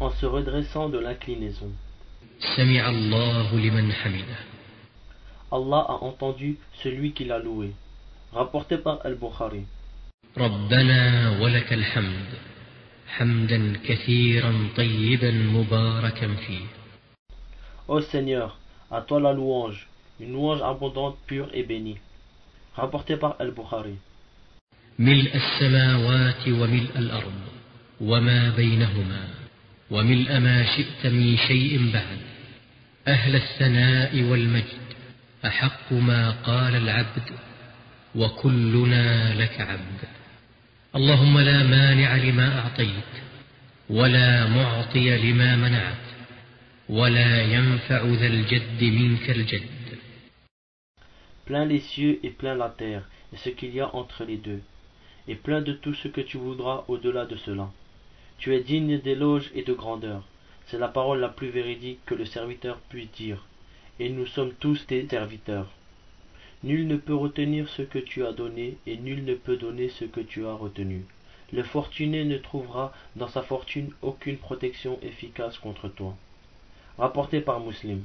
en se redressant de l'inclinaison. سمع الله لمن حمده Allah a entendu celui qui l'a loué. Rapporté par Al-Bukhari. ربنا ولك الحمد حمدا كثيرا طيبا مباركا فيه Ô Seigneur, à toi la louange, une louange abondante, pure et bénie. Rapporté par Al-Bukhari. ملء السماوات وملء الأرض وما بينهما وملء ما شئت من شيء بعد. أهل الثناء والمجد أحق ما قال العبد وكلنا لك عبد. اللهم لا مانع لما أعطيت ولا معطي لما منعت ولا ينفع ذا الجد منك الجد. Plein les cieux et plein la terre, et ce qu'il y a entre les deux, et plein de tout ce que tu voudras au-delà de cela. Tu es digne d'éloge et de grandeur. C'est la parole la plus véridique que le serviteur puisse dire, et nous sommes tous tes serviteurs. Nul ne peut retenir ce que tu as donné, et nul ne peut donner ce que tu as retenu. Le fortuné ne trouvera dans sa fortune aucune protection efficace contre toi. Rapporté par Muslim.